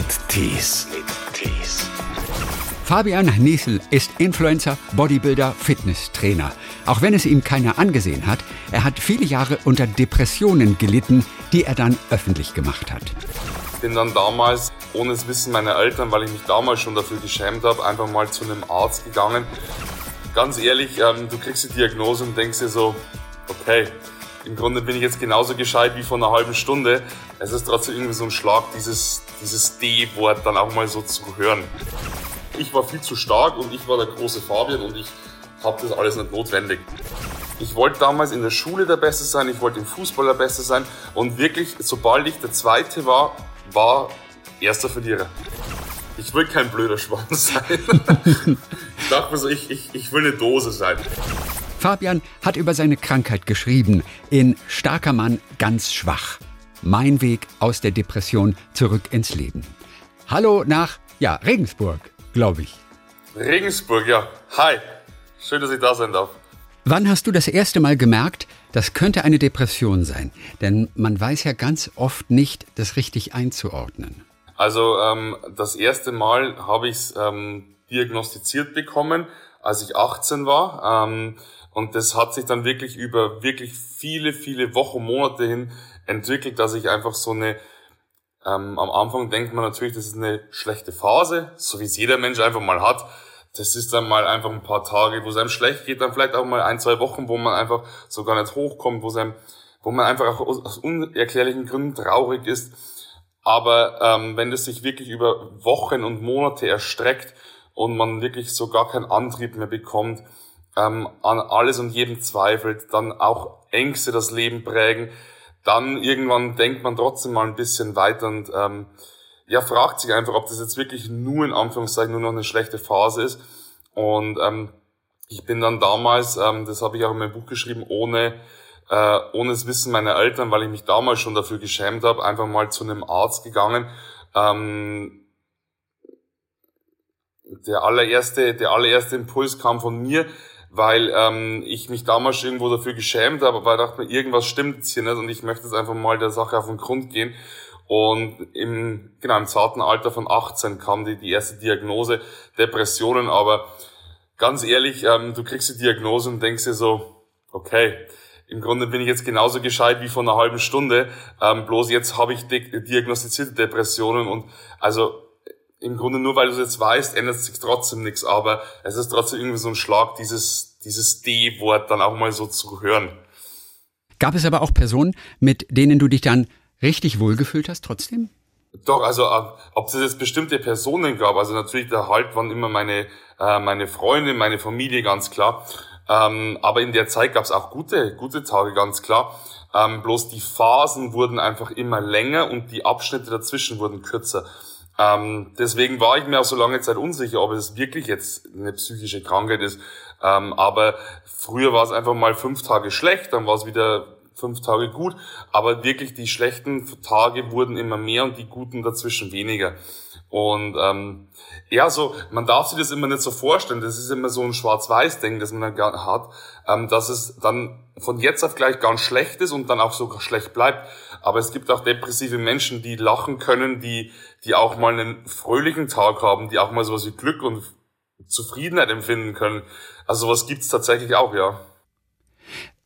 mit Tees. Fabian Niesel ist Influencer, Bodybuilder, Fitnesstrainer. Auch wenn es ihm keiner angesehen hat, er hat viele Jahre unter Depressionen gelitten, die er dann öffentlich gemacht hat. Ich bin dann damals, ohne das Wissen meiner Eltern, weil ich mich damals schon dafür geschämt habe, einfach mal zu einem Arzt gegangen. Ganz ehrlich, ähm, du kriegst die Diagnose und denkst dir so, okay, im Grunde bin ich jetzt genauso gescheit wie vor einer halben Stunde. Es ist trotzdem irgendwie so ein Schlag, dieses, dieses D-Wort dann auch mal so zu hören. Ich war viel zu stark und ich war der große Fabian und ich habe das alles nicht notwendig. Ich wollte damals in der Schule der Beste sein, ich wollte im Fußball der Beste sein und wirklich, sobald ich der Zweite war, war erster Verlierer. Ich will kein blöder Schwanz sein. ich dachte mir so, ich, ich, ich will eine Dose sein. Fabian hat über seine Krankheit geschrieben in Starker Mann ganz schwach. Mein Weg aus der Depression zurück ins Leben. Hallo nach, ja, Regensburg, glaube ich. Regensburg, ja. Hi. Schön, dass ich da sein darf. Wann hast du das erste Mal gemerkt, das könnte eine Depression sein? Denn man weiß ja ganz oft nicht, das richtig einzuordnen. Also ähm, das erste Mal habe ich es ähm, diagnostiziert bekommen, als ich 18 war. Ähm, und das hat sich dann wirklich über wirklich viele, viele Wochen, Monate hin entwickelt, dass ich einfach so eine, ähm, am Anfang denkt man natürlich, das ist eine schlechte Phase, so wie es jeder Mensch einfach mal hat. Das ist dann mal einfach ein paar Tage, wo es einem schlecht geht, dann vielleicht auch mal ein, zwei Wochen, wo man einfach so gar nicht hochkommt, wo es einem, wo man einfach auch aus unerklärlichen Gründen traurig ist. Aber ähm, wenn das sich wirklich über Wochen und Monate erstreckt und man wirklich so gar keinen Antrieb mehr bekommt, ähm, an alles und jedem zweifelt, dann auch Ängste das Leben prägen, dann irgendwann denkt man trotzdem mal ein bisschen weiter und ähm, ja, fragt sich einfach, ob das jetzt wirklich nur in Anführungszeichen nur noch eine schlechte Phase ist. Und ähm, ich bin dann damals, ähm, das habe ich auch in meinem Buch geschrieben, ohne äh, ohne das Wissen meiner Eltern, weil ich mich damals schon dafür geschämt habe, einfach mal zu einem Arzt gegangen. Ähm, der allererste, der allererste Impuls kam von mir, weil ähm, ich mich damals irgendwo dafür geschämt habe, weil ich dachte mir, irgendwas stimmt hier nicht und ich möchte jetzt einfach mal der Sache auf den Grund gehen. Und im, genau, im zarten Alter von 18 kam die, die erste Diagnose, Depressionen, aber ganz ehrlich, ähm, du kriegst die Diagnose und denkst dir so, okay, im Grunde bin ich jetzt genauso gescheit wie vor einer halben Stunde, ähm, bloß jetzt habe ich diagnostizierte Depressionen und also im Grunde nur weil du es jetzt weißt, ändert sich trotzdem nichts, aber es ist trotzdem irgendwie so ein Schlag, dieses, dieses D-Wort dann auch mal so zu hören. Gab es aber auch Personen, mit denen du dich dann richtig wohlgefühlt hast trotzdem? Doch, also äh, ob es jetzt bestimmte Personen gab, also natürlich der Halt waren immer meine, äh, meine Freunde, meine Familie, ganz klar. Ähm, aber in der Zeit gab es auch gute, gute Tage, ganz klar. Ähm, bloß die Phasen wurden einfach immer länger und die Abschnitte dazwischen wurden kürzer. Ähm, deswegen war ich mir auch so lange Zeit unsicher, ob es wirklich jetzt eine psychische Krankheit ist. Ähm, aber früher war es einfach mal fünf Tage schlecht, dann war es wieder fünf Tage gut. Aber wirklich die schlechten Tage wurden immer mehr und die guten dazwischen weniger. Und ähm, ja, so man darf sich das immer nicht so vorstellen. Das ist immer so ein Schwarz-Weiß-Ding, das man dann hat, ähm, dass es dann von jetzt auf gleich ganz schlecht ist und dann auch sogar schlecht bleibt. Aber es gibt auch depressive Menschen, die lachen können, die, die auch mal einen fröhlichen Tag haben, die auch mal sowas wie Glück und Zufriedenheit empfinden können. Also sowas gibt's tatsächlich auch, ja.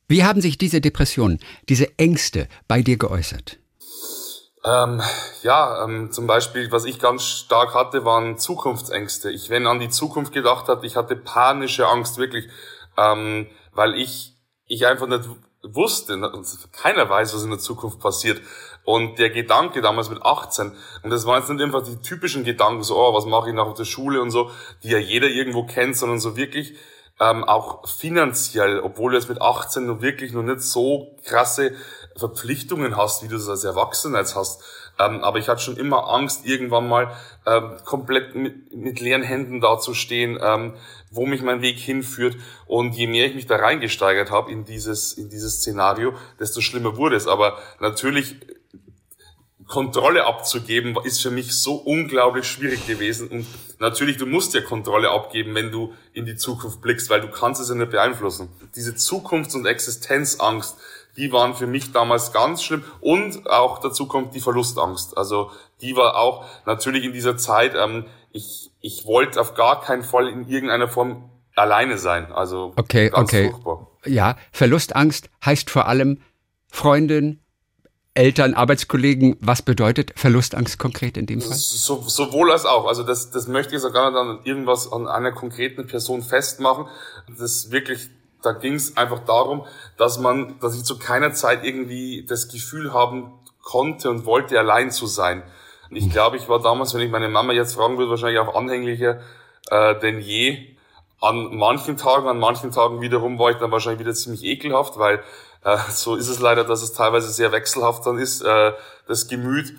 Wie haben sich diese Depressionen, diese Ängste bei dir geäußert? Ähm, ja, ähm, zum Beispiel, was ich ganz stark hatte, waren Zukunftsängste. Ich, wenn an die Zukunft gedacht hat, ich hatte panische Angst, wirklich, ähm, weil ich, ich einfach nicht wusste, keiner weiß, was in der Zukunft passiert. Und der Gedanke damals mit 18, und das waren jetzt nicht einfach die typischen Gedanken, so, oh, was mache ich nach der Schule und so, die ja jeder irgendwo kennt, sondern so wirklich ähm, auch finanziell, obwohl du jetzt mit 18 noch wirklich noch nicht so krasse Verpflichtungen hast, wie du es als Erwachsener jetzt hast. Ähm, aber ich hatte schon immer Angst, irgendwann mal ähm, komplett mit, mit leeren Händen dazustehen, ähm, wo mich mein Weg hinführt. Und je mehr ich mich da reingesteigert habe in dieses, in dieses Szenario, desto schlimmer wurde es. Aber natürlich Kontrolle abzugeben, ist für mich so unglaublich schwierig gewesen. Und natürlich, du musst ja Kontrolle abgeben, wenn du in die Zukunft blickst, weil du kannst es ja nicht beeinflussen. Diese Zukunfts- und Existenzangst, die waren für mich damals ganz schlimm. Und auch dazu kommt die Verlustangst. Also die war auch natürlich in dieser Zeit, ähm, ich, ich wollte auf gar keinen Fall in irgendeiner Form alleine sein. Also okay, ganz okay. furchtbar. Ja, Verlustangst heißt vor allem Freundin, Eltern, Arbeitskollegen, was bedeutet Verlustangst konkret in dem Fall? So, sowohl als auch. Also das, das möchte ich jetzt gar nicht an irgendwas an einer konkreten Person festmachen. Das wirklich, da ging es einfach darum, dass man, dass ich zu keiner Zeit irgendwie das Gefühl haben konnte und wollte, allein zu sein. Ich glaube, ich war damals, wenn ich meine Mama jetzt fragen würde, wahrscheinlich auch anhänglicher äh, denn je. An manchen Tagen, an manchen Tagen wiederum war ich dann wahrscheinlich wieder ziemlich ekelhaft, weil äh, so ist es leider, dass es teilweise sehr wechselhaft dann ist, äh, das Gemüt.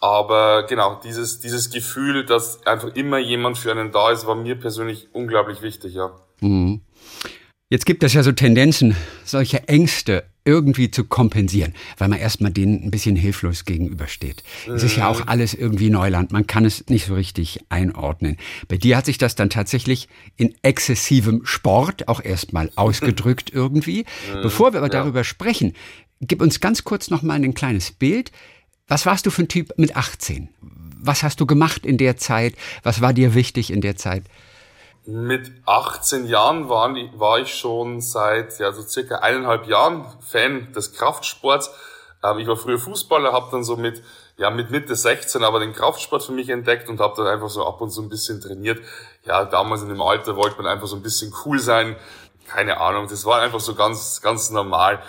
Aber genau, dieses, dieses Gefühl, dass einfach immer jemand für einen da ist, war mir persönlich unglaublich wichtig, ja. Mhm. Jetzt gibt es ja so Tendenzen, solche Ängste irgendwie zu kompensieren, weil man erstmal denen ein bisschen hilflos gegenübersteht. Es ist ja auch mhm. alles irgendwie Neuland, man kann es nicht so richtig einordnen. Bei dir hat sich das dann tatsächlich in exzessivem Sport auch erstmal ausgedrückt irgendwie. Mhm. Bevor wir aber darüber sprechen, gib uns ganz kurz noch mal ein kleines Bild. Was warst du für ein Typ mit 18? Was hast du gemacht in der Zeit? Was war dir wichtig in der Zeit? Mit 18 Jahren war, war ich schon seit ja, so circa eineinhalb Jahren Fan des Kraftsports. Ähm, ich war früher Fußballer, habe dann so mit, ja, mit Mitte 16 aber den Kraftsport für mich entdeckt und habe dann einfach so ab und zu ein bisschen trainiert. Ja, damals in dem Alter wollte man einfach so ein bisschen cool sein. Keine Ahnung, das war einfach so ganz, ganz normal.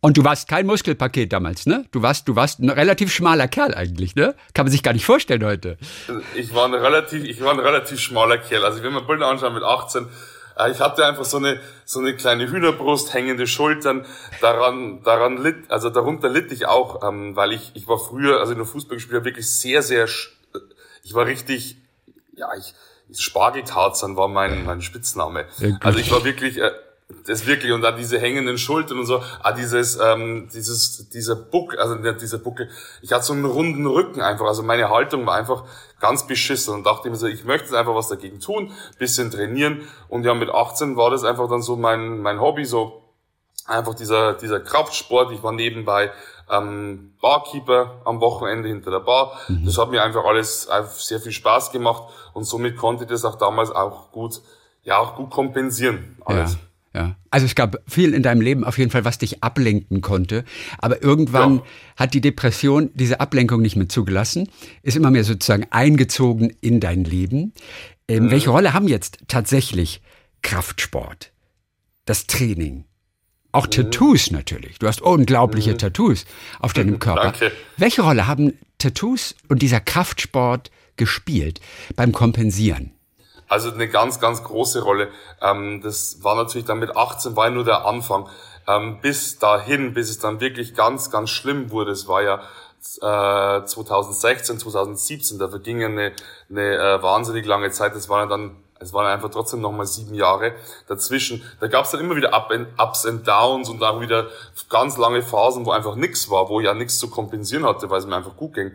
Und du warst kein Muskelpaket damals, ne? Du warst, du warst ein relativ schmaler Kerl eigentlich, ne? Kann man sich gar nicht vorstellen heute. Ich war ein relativ, ich war ein relativ schmaler Kerl. Also wenn man Bilder anschaut mit 18, äh, ich hatte einfach so eine, so eine kleine Hühnerbrust, hängende Schultern. Daran, daran litt, also darunter litt ich auch, ähm, weil ich, ich war früher, also in der Fußballspieler wirklich sehr, sehr, ich war richtig, ja, ich, Spargeltarzan war mein, mein Spitzname. Also ich war wirklich, äh, das wirklich und da diese hängenden Schultern und so, ah, dieses, ähm, dieses, dieser Buckel, also dieser Buckel, ich hatte so einen runden Rücken einfach, also meine Haltung war einfach ganz beschissen und dachte mir so, ich möchte jetzt einfach was dagegen tun, bisschen trainieren und ja, mit 18 war das einfach dann so mein, mein Hobby, so einfach dieser, dieser Kraftsport, ich war nebenbei ähm, Barkeeper am Wochenende hinter der Bar, mhm. das hat mir einfach alles einfach sehr viel Spaß gemacht und somit konnte ich das auch damals auch gut, ja, auch gut kompensieren, alles. Ja. Ja. Also es gab viel in deinem Leben auf jeden Fall, was dich ablenken konnte. Aber irgendwann ja. hat die Depression diese Ablenkung nicht mehr zugelassen, ist immer mehr sozusagen eingezogen in dein Leben. Ähm, mhm. Welche Rolle haben jetzt tatsächlich Kraftsport, das Training, auch mhm. Tattoos natürlich. Du hast unglaubliche mhm. Tattoos auf deinem Körper. Danke. Welche Rolle haben Tattoos und dieser Kraftsport gespielt beim Kompensieren? Also eine ganz, ganz große Rolle. Ähm, das war natürlich dann mit 18 war nur der Anfang. Ähm, bis dahin, bis es dann wirklich ganz, ganz schlimm wurde, es war ja äh, 2016, 2017, da verging eine, eine äh, wahnsinnig lange Zeit. Das waren ja dann, es waren einfach trotzdem nochmal sieben Jahre dazwischen. Da gab es dann immer wieder Ups and Downs und dann wieder ganz lange Phasen, wo einfach nichts war, wo ich ja nichts zu kompensieren hatte, weil es mir einfach gut ging.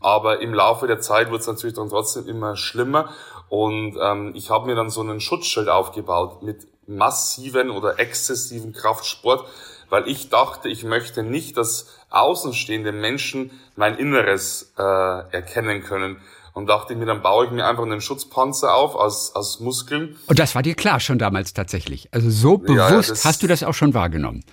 Aber im Laufe der Zeit wurde es natürlich dann trotzdem immer schlimmer und ähm, ich habe mir dann so einen Schutzschild aufgebaut mit massiven oder exzessiven Kraftsport, weil ich dachte, ich möchte nicht, dass außenstehende Menschen mein Inneres äh, erkennen können. Und dachte ich mir, dann baue ich mir einfach einen Schutzpanzer auf aus, aus Muskeln. Und das war dir klar schon damals tatsächlich. Also so bewusst ja, ja, hast du das auch schon wahrgenommen.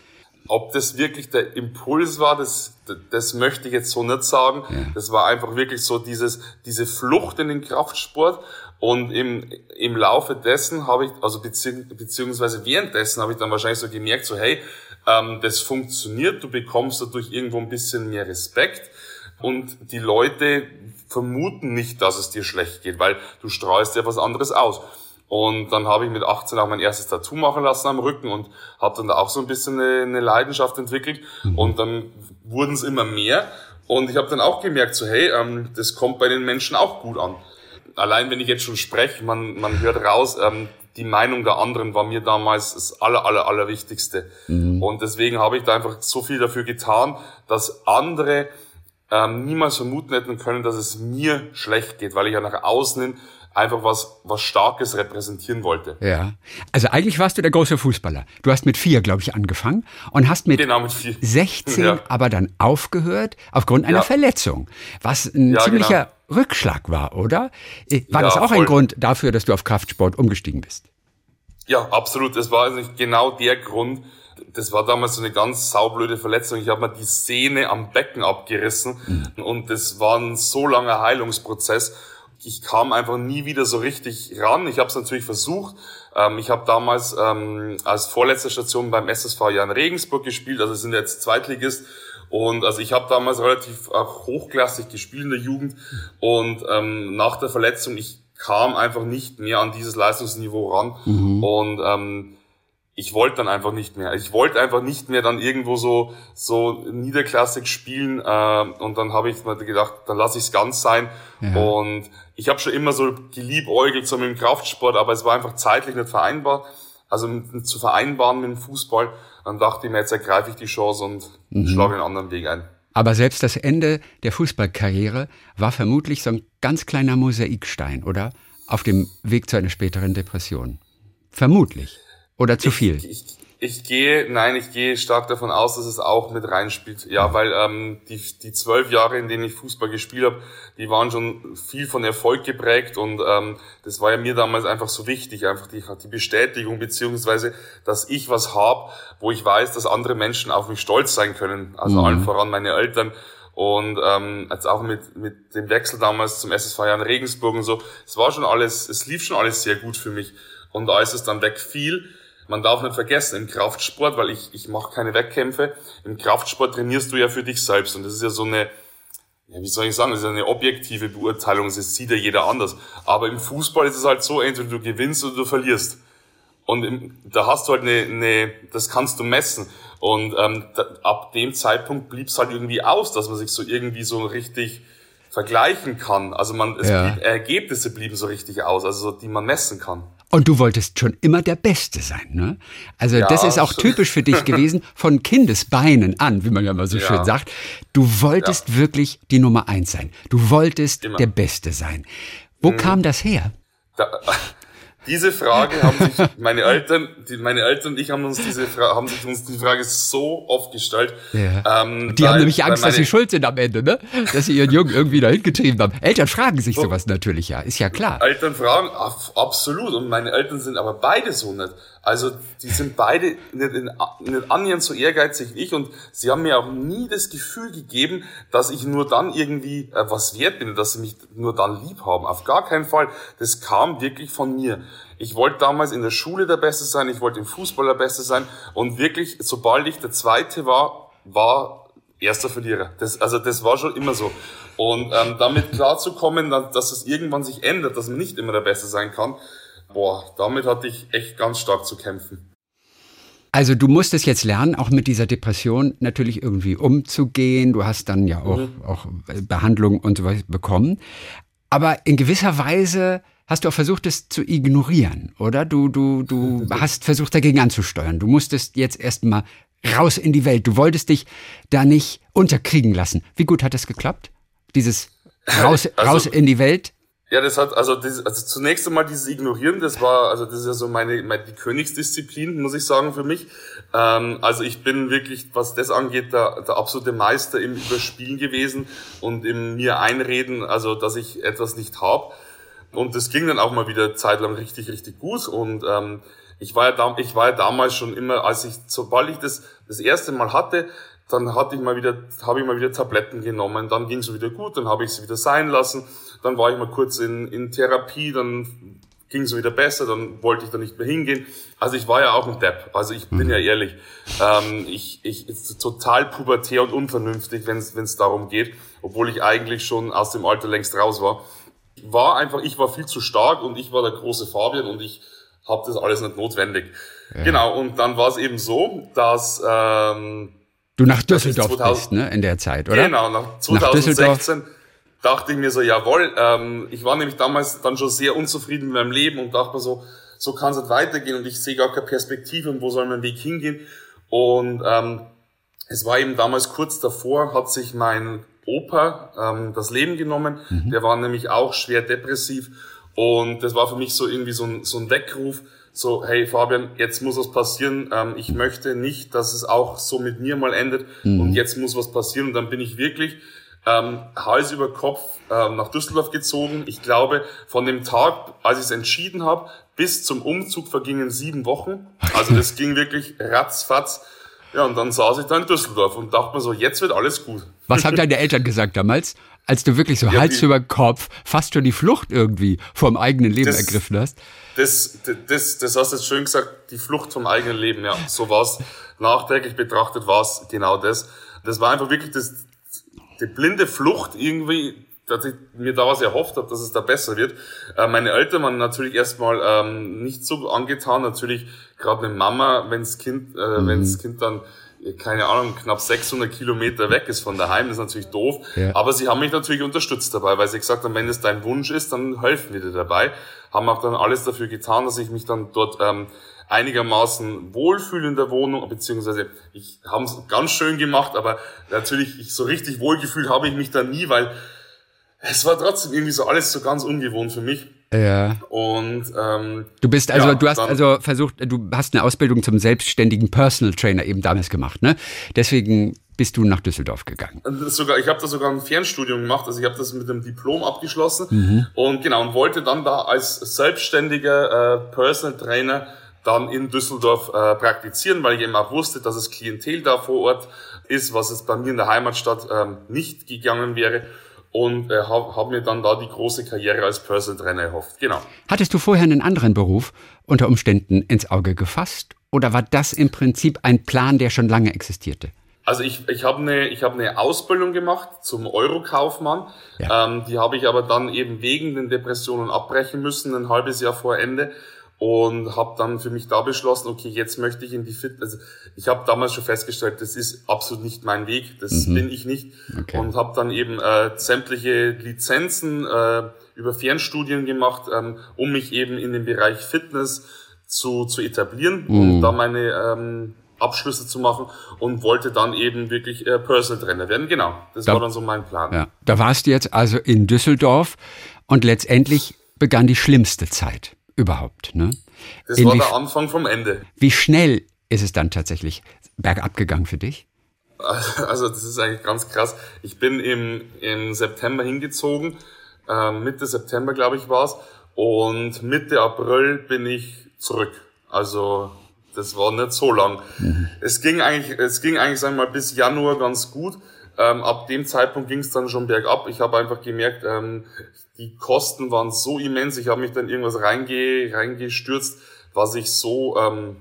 Ob das wirklich der Impuls war, das, das möchte ich jetzt so nicht sagen. Ja. Das war einfach wirklich so dieses, diese Flucht in den Kraftsport. Und im, im Laufe dessen habe ich, also bezieh beziehungsweise währenddessen habe ich dann wahrscheinlich so gemerkt, so hey, ähm, das funktioniert, du bekommst dadurch irgendwo ein bisschen mehr Respekt und die Leute vermuten nicht, dass es dir schlecht geht, weil du strahlst ja was anderes aus. Und dann habe ich mit 18 auch mein erstes Tattoo machen lassen am Rücken und habe dann da auch so ein bisschen eine, eine Leidenschaft entwickelt. Mhm. Und dann wurden es immer mehr. Und ich habe dann auch gemerkt, so hey, ähm, das kommt bei den Menschen auch gut an allein wenn ich jetzt schon spreche, man, man hört raus, ähm, die Meinung der anderen war mir damals das aller, aller, aller Wichtigste. Mhm. Und deswegen habe ich da einfach so viel dafür getan, dass andere ähm, niemals vermuten hätten können, dass es mir schlecht geht, weil ich ja nach außen hin einfach was, was Starkes repräsentieren wollte. Ja. Also eigentlich warst du der große Fußballer. Du hast mit vier, glaube ich, angefangen und hast mit, genau, mit vier. 16 ja. aber dann aufgehört aufgrund einer ja. Verletzung. Was ein ja, ziemlicher genau. Rückschlag war, oder? Äh, war das auch voll. ein Grund dafür, dass du auf Kraftsport umgestiegen bist? Ja, absolut. Das war eigentlich genau der Grund. Das war damals so eine ganz saublöde Verletzung. Ich habe mir die Sehne am Becken abgerissen mhm. und das war ein so langer Heilungsprozess ich kam einfach nie wieder so richtig ran. Ich habe es natürlich versucht. Ähm, ich habe damals ähm, als vorletzte Station beim SSV Jan Regensburg gespielt, also sind jetzt Zweitligist. Und also ich habe damals relativ auch hochklassig gespielt in der Jugend. Und ähm, nach der Verletzung, ich kam einfach nicht mehr an dieses Leistungsniveau ran. Mhm. Und ähm, ich wollte dann einfach nicht mehr. Ich wollte einfach nicht mehr dann irgendwo so so niederklassig spielen äh, und dann habe ich mir gedacht, dann lasse ich es ganz sein. Ja. Und ich habe schon immer so geliebäugelt so mit dem Kraftsport, aber es war einfach zeitlich nicht vereinbar, also mit, zu vereinbaren mit dem Fußball. Dann dachte ich mir, jetzt ergreife ich die Chance und mhm. schlage einen anderen Weg ein. Aber selbst das Ende der Fußballkarriere war vermutlich so ein ganz kleiner Mosaikstein, oder? Auf dem Weg zu einer späteren Depression. Vermutlich. Oder zu viel? Ich, ich, ich gehe, nein, ich gehe stark davon aus, dass es auch mit reinspielt. Ja, weil ähm, die, die zwölf Jahre, in denen ich Fußball gespielt habe, die waren schon viel von Erfolg geprägt und ähm, das war ja mir damals einfach so wichtig, einfach die, die Bestätigung beziehungsweise, dass ich was hab, wo ich weiß, dass andere Menschen auf mich stolz sein können. Also mhm. allen voran meine Eltern und ähm, jetzt auch mit mit dem Wechsel damals zum SSV Jan Regensburg und so, es war schon alles, es lief schon alles sehr gut für mich. Und als es dann wegfiel, man darf nicht vergessen, im Kraftsport, weil ich, ich mache keine Wettkämpfe, im Kraftsport trainierst du ja für dich selbst. Und das ist ja so eine, ja, wie soll ich sagen, das ist eine objektive Beurteilung, das sieht ja jeder anders. Aber im Fußball ist es halt so, entweder du gewinnst oder du verlierst. Und im, da hast du halt eine, eine, das kannst du messen. Und ähm, da, ab dem Zeitpunkt blieb es halt irgendwie aus, dass man sich so irgendwie so richtig vergleichen kann. Also man, es ja. blieb, Ergebnisse blieben so richtig aus, also die man messen kann. Und du wolltest schon immer der Beste sein, ne? Also ja, das ist auch typisch für dich gewesen, von Kindesbeinen an, wie man ja mal so ja. schön sagt. Du wolltest ja. wirklich die Nummer eins sein. Du wolltest immer. der Beste sein. Wo mhm. kam das her? Da, diese Frage haben sich meine Eltern, die, meine Eltern und ich haben uns diese Frage, haben sich uns die Frage so oft gestellt. Ja. Ähm, die weil, haben nämlich Angst, dass sie schuld sind am Ende, ne? Dass sie ihren Jungen irgendwie dahin getrieben haben. Eltern fragen sich so, sowas natürlich ja, ist ja klar. Eltern fragen absolut und meine Eltern sind aber beide so nicht. Also die sind beide nicht, in, nicht annähernd so ehrgeizig wie ich und sie haben mir auch nie das Gefühl gegeben, dass ich nur dann irgendwie äh, was wert bin, dass sie mich nur dann lieb haben. Auf gar keinen Fall. Das kam wirklich von mir. Ich wollte damals in der Schule der Beste sein, ich wollte im Fußball der Beste sein und wirklich, sobald ich der Zweite war, war erster Verlierer. Das, also das war schon immer so. Und ähm, damit klarzukommen, dass es irgendwann sich ändert, dass man nicht immer der Beste sein kann, boah, damit hatte ich echt ganz stark zu kämpfen. Also du musstest jetzt lernen, auch mit dieser Depression natürlich irgendwie umzugehen. Du hast dann ja auch, mhm. auch Behandlung und so weiter bekommen. Aber in gewisser Weise hast du auch versucht, es zu ignorieren, oder? Du, du, du hast versucht, dagegen anzusteuern. Du musstest jetzt erstmal raus in die Welt. Du wolltest dich da nicht unterkriegen lassen. Wie gut hat das geklappt? Dieses raus, also, raus in die Welt? Ja, das hat, also, das, also zunächst einmal dieses Ignorieren, das war, also das ist ja so meine, meine die Königsdisziplin, muss ich sagen, für mich. Ähm, also ich bin wirklich, was das angeht, der, der absolute Meister im Überspielen gewesen und im mir einreden, also dass ich etwas nicht hab. Und das ging dann auch mal wieder zeitlang richtig, richtig gut. Und ähm, ich war ja da, ich war ja damals schon immer, als ich, sobald ich das das erste Mal hatte, dann hatte ich mal wieder, habe ich mal wieder Tabletten genommen, dann ging es wieder gut, dann habe ich sie wieder sein lassen, dann war ich mal kurz in, in Therapie, dann ging es wieder besser, dann wollte ich da nicht mehr hingehen. Also ich war ja auch ein Depp, also ich bin mhm. ja ehrlich. Ähm, ich, ich ist total pubertär und unvernünftig, wenn es darum geht, obwohl ich eigentlich schon aus dem Alter längst raus war. War einfach, ich war viel zu stark und ich war der große Fabian und ich habe das alles nicht notwendig. Ja. Genau, und dann war es eben so, dass ähm, Du nach Düsseldorf 2000, bist, ne, in der Zeit, oder? Genau, nach 2016 nach dachte ich mir so, jawohl, ähm, ich war nämlich damals dann schon sehr unzufrieden mit meinem Leben und dachte mir so, so kann es nicht weitergehen und ich sehe gar keine Perspektive und wo soll mein Weg hingehen. Und ähm, es war eben damals kurz davor, hat sich mein Opa ähm, das Leben genommen. Mhm. Der war nämlich auch schwer depressiv. Und das war für mich so irgendwie so ein, so ein Weckruf, so, hey Fabian, jetzt muss was passieren. Ähm, ich möchte nicht, dass es auch so mit mir mal endet. Mhm. Und jetzt muss was passieren. Und dann bin ich wirklich ähm, Hals über Kopf ähm, nach Düsseldorf gezogen. Ich glaube, von dem Tag, als ich es entschieden habe, bis zum Umzug vergingen sieben Wochen. Also das ging wirklich ratzfatz. Ja, und dann saß ich da in Düsseldorf und dachte mir so, jetzt wird alles gut. Was haben deine Eltern gesagt damals, als du wirklich so ja, Hals die, über Kopf fast schon die Flucht irgendwie vom eigenen Leben das, ergriffen hast? Das, das, das hast du jetzt schön gesagt, die Flucht vom eigenen Leben, ja. So war es. Nachträglich betrachtet war es genau das. Das war einfach wirklich das, die blinde Flucht irgendwie dass ich mir da was erhofft habe, dass es da besser wird. Äh, meine Eltern waren natürlich erstmal ähm, nicht so angetan. Natürlich gerade eine Mama, wenns Kind, äh, mhm. wenns Kind dann keine Ahnung, knapp 600 Kilometer weg ist von daheim, das ist natürlich doof. Ja. Aber sie haben mich natürlich unterstützt dabei, weil sie gesagt haben, wenn es dein Wunsch ist, dann helfen wir dir dabei. Haben auch dann alles dafür getan, dass ich mich dann dort ähm, einigermaßen wohlfühle in der Wohnung, beziehungsweise ich habe es ganz schön gemacht, aber natürlich ich, so richtig wohlgefühlt habe ich mich dann nie, weil es war trotzdem irgendwie so alles so ganz ungewohnt für mich. Ja. Und ähm, du bist also, ja, du hast also versucht, du hast eine Ausbildung zum selbstständigen Personal Trainer eben damals gemacht, ne? Deswegen bist du nach Düsseldorf gegangen. Sogar, ich habe da sogar ein Fernstudium gemacht, also ich habe das mit einem Diplom abgeschlossen mhm. und genau und wollte dann da als selbstständiger äh, Personal Trainer dann in Düsseldorf äh, praktizieren, weil ich eben auch wusste, dass es Klientel da vor Ort ist, was es bei mir in der Heimatstadt ähm, nicht gegangen wäre und äh, habe hab mir dann da die große Karriere als Personal Trainer erhofft. Genau. Hattest du vorher einen anderen Beruf unter Umständen ins Auge gefasst oder war das im Prinzip ein Plan, der schon lange existierte? Also ich, ich habe eine ich hab eine Ausbildung gemacht zum Eurokaufmann. Ja. Ähm, die habe ich aber dann eben wegen den Depressionen abbrechen müssen, ein halbes Jahr vor Ende und habe dann für mich da beschlossen, okay, jetzt möchte ich in die Fitness. Also ich habe damals schon festgestellt, das ist absolut nicht mein Weg, das mhm. bin ich nicht okay. und habe dann eben äh, sämtliche Lizenzen äh, über Fernstudien gemacht, ähm, um mich eben in den Bereich Fitness zu, zu etablieren mhm. und da meine ähm, Abschlüsse zu machen und wollte dann eben wirklich äh, Personal Trainer werden. Genau, das da, war dann so mein Plan. Ja. Da warst du jetzt also in Düsseldorf und letztendlich begann die schlimmste Zeit überhaupt. Ne? Das In war der Anfang vom Ende. Wie schnell ist es dann tatsächlich bergab gegangen für dich? Also das ist eigentlich ganz krass. Ich bin im, im September hingezogen, äh, Mitte September glaube ich war es, und Mitte April bin ich zurück. Also das war nicht so lang. Mhm. Es ging eigentlich, es ging eigentlich sagen wir mal bis Januar ganz gut. Ähm, ab dem Zeitpunkt ging es dann schon bergab. Ich habe einfach gemerkt, ähm, die Kosten waren so immens. Ich habe mich dann irgendwas reinge reingestürzt, was ich so ähm,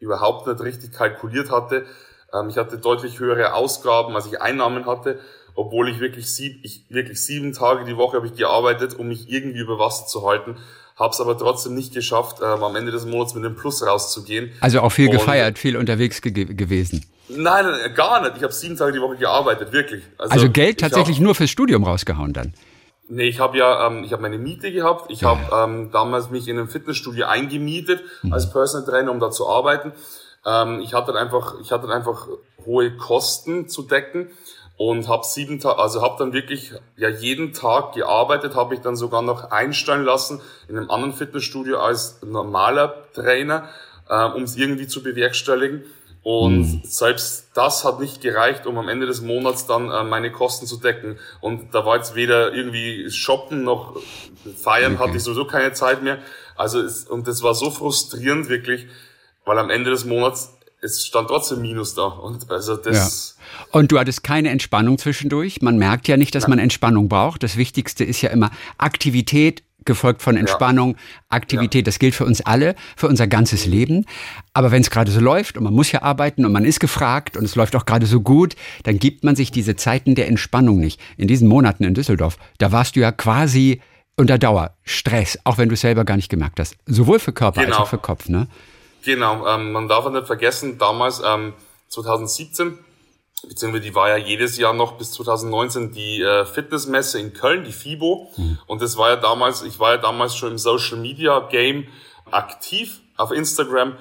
überhaupt nicht richtig kalkuliert hatte. Ähm, ich hatte deutlich höhere Ausgaben, als ich Einnahmen hatte, obwohl ich wirklich, sieb, ich wirklich sieben Tage die Woche habe ich gearbeitet, um mich irgendwie über Wasser zu halten. Habe es aber trotzdem nicht geschafft, ähm, am Ende des Monats mit einem Plus rauszugehen. Also auch viel Und gefeiert, viel unterwegs ge gewesen. Nein, nein, gar nicht. Ich habe sieben Tage die Woche gearbeitet, wirklich. Also, also Geld tatsächlich hab, nur fürs Studium rausgehauen dann? Nee, ich habe ja, ähm, ich habe meine Miete gehabt. Ich ja. habe ähm, damals mich in einem Fitnessstudio eingemietet mhm. als Personal Trainer, um da zu arbeiten. Ähm, ich hatte einfach, ich hatte einfach hohe Kosten zu decken und habe sieben Tage, also habe dann wirklich ja jeden Tag gearbeitet, habe ich dann sogar noch einstellen lassen in einem anderen Fitnessstudio als normaler Trainer, äh, um es irgendwie zu bewerkstelligen. Und mhm. selbst das hat nicht gereicht, um am Ende des Monats dann äh, meine Kosten zu decken. Und da war jetzt weder irgendwie shoppen noch feiern, okay. hatte ich sowieso keine Zeit mehr. Also es, und das war so frustrierend wirklich, weil am Ende des Monats es stand trotzdem Minus da. Und also das. Ja. Und du hattest keine Entspannung zwischendurch. Man merkt ja nicht, dass man Entspannung braucht. Das Wichtigste ist ja immer Aktivität, gefolgt von Entspannung, ja. Aktivität. Ja. Das gilt für uns alle, für unser ganzes Leben. Aber wenn es gerade so läuft und man muss ja arbeiten und man ist gefragt und es läuft auch gerade so gut, dann gibt man sich diese Zeiten der Entspannung nicht. In diesen Monaten in Düsseldorf, da warst du ja quasi unter Dauerstress, auch wenn du es selber gar nicht gemerkt hast. Sowohl für Körper genau. als auch für Kopf, ne? Genau, ähm, man darf nicht vergessen, damals, ähm, 2017, beziehungsweise die war ja jedes Jahr noch bis 2019 die äh, Fitnessmesse in Köln, die FIBO. Mhm. Und das war ja damals, ich war ja damals schon im Social Media Game aktiv auf Instagram,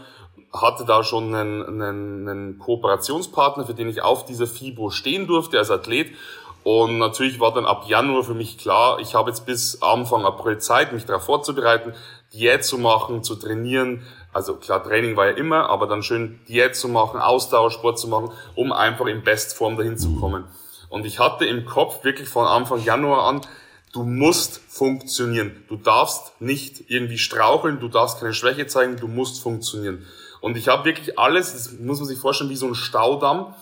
hatte da schon einen, einen, einen Kooperationspartner, für den ich auf dieser FIBO stehen durfte als Athlet. Und natürlich war dann ab Januar für mich klar, ich habe jetzt bis Anfang April Zeit, mich darauf vorzubereiten, Diät zu machen, zu trainieren. Also klar, Training war ja immer, aber dann schön Diät zu machen, Ausdauersport zu machen, um einfach in Bestform dahin zu kommen. Und ich hatte im Kopf wirklich von Anfang Januar an, du musst funktionieren. Du darfst nicht irgendwie straucheln, du darfst keine Schwäche zeigen, du musst funktionieren. Und ich habe wirklich alles, das muss man sich vorstellen, wie so ein Staudamm,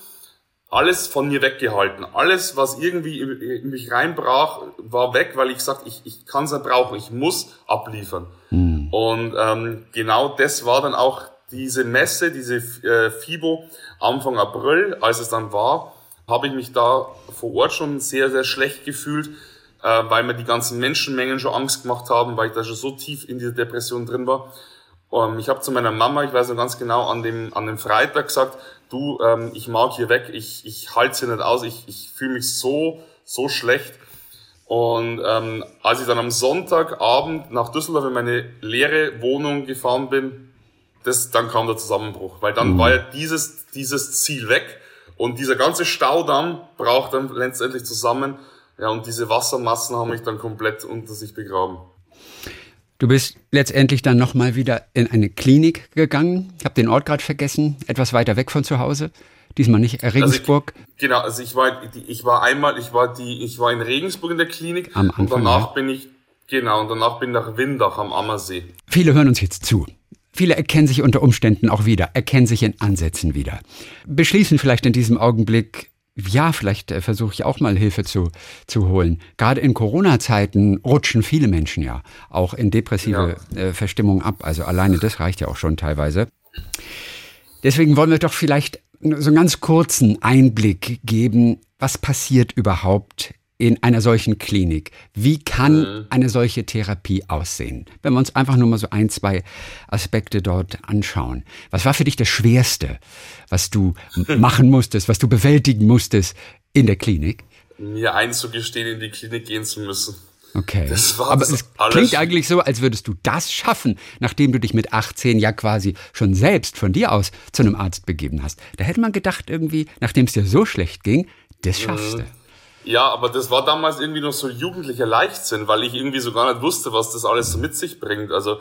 alles von mir weggehalten. Alles, was irgendwie in mich reinbrach, war weg, weil ich sagte, ich, ich kann es nicht brauchen, ich muss abliefern. Mhm. Und ähm, genau das war dann auch diese Messe, diese äh, FIBO Anfang April, als es dann war, habe ich mich da vor Ort schon sehr, sehr schlecht gefühlt, äh, weil mir die ganzen Menschenmengen schon Angst gemacht haben, weil ich da schon so tief in dieser Depression drin war. Ähm, ich habe zu meiner Mama, ich weiß noch ganz genau, an dem, an dem Freitag gesagt, du, ähm, ich mag hier weg, ich, ich halte hier nicht aus, ich, ich fühle mich so, so schlecht. Und ähm, als ich dann am Sonntagabend nach Düsseldorf in meine leere Wohnung gefahren bin, das, dann kam der Zusammenbruch, weil dann mhm. war ja dieses, dieses Ziel weg und dieser ganze Staudamm braucht dann letztendlich zusammen. Ja, und diese Wassermassen haben mich dann komplett unter sich begraben. Du bist letztendlich dann nochmal wieder in eine Klinik gegangen. Ich habe den Ort gerade vergessen, etwas weiter weg von zu Hause. Diesmal nicht Regensburg. Also ich, genau, also ich war, ich war einmal, ich war die, ich war in Regensburg in der Klinik am Anfang, und danach ja. bin ich, genau, und danach bin ich nach Windach am Ammersee. Viele hören uns jetzt zu. Viele erkennen sich unter Umständen auch wieder, erkennen sich in Ansätzen wieder. Beschließen vielleicht in diesem Augenblick, ja, vielleicht äh, versuche ich auch mal Hilfe zu, zu holen. Gerade in Corona-Zeiten rutschen viele Menschen ja auch in depressive ja. äh, Verstimmung ab. Also alleine das reicht ja auch schon teilweise. Deswegen wollen wir doch vielleicht so einen ganz kurzen Einblick geben, was passiert überhaupt in einer solchen Klinik? Wie kann mhm. eine solche Therapie aussehen? Wenn wir uns einfach nur mal so ein, zwei Aspekte dort anschauen. Was war für dich das Schwerste, was du machen musstest, was du bewältigen musstest in der Klinik? Mir einzugestehen, in die Klinik gehen zu müssen. Okay. Aber es klingt eigentlich so, als würdest du das schaffen, nachdem du dich mit 18 ja quasi schon selbst von dir aus zu einem Arzt begeben hast. Da hätte man gedacht, irgendwie, nachdem es dir so schlecht ging, das schaffst du. Mhm. Ja, aber das war damals irgendwie noch so jugendlicher Leichtsinn, weil ich irgendwie so gar nicht wusste, was das alles so mit sich bringt. Also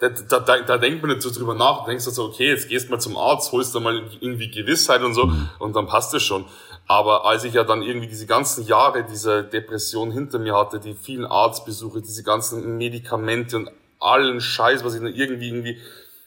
da, da, da, da denkt man nicht so drüber nach. Du denkst so, okay, jetzt gehst mal zum Arzt, holst da mal irgendwie Gewissheit und so und dann passt es schon. Aber als ich ja dann irgendwie diese ganzen Jahre dieser Depression hinter mir hatte, die vielen Arztbesuche, diese ganzen Medikamente und allen Scheiß, was ich dann irgendwie irgendwie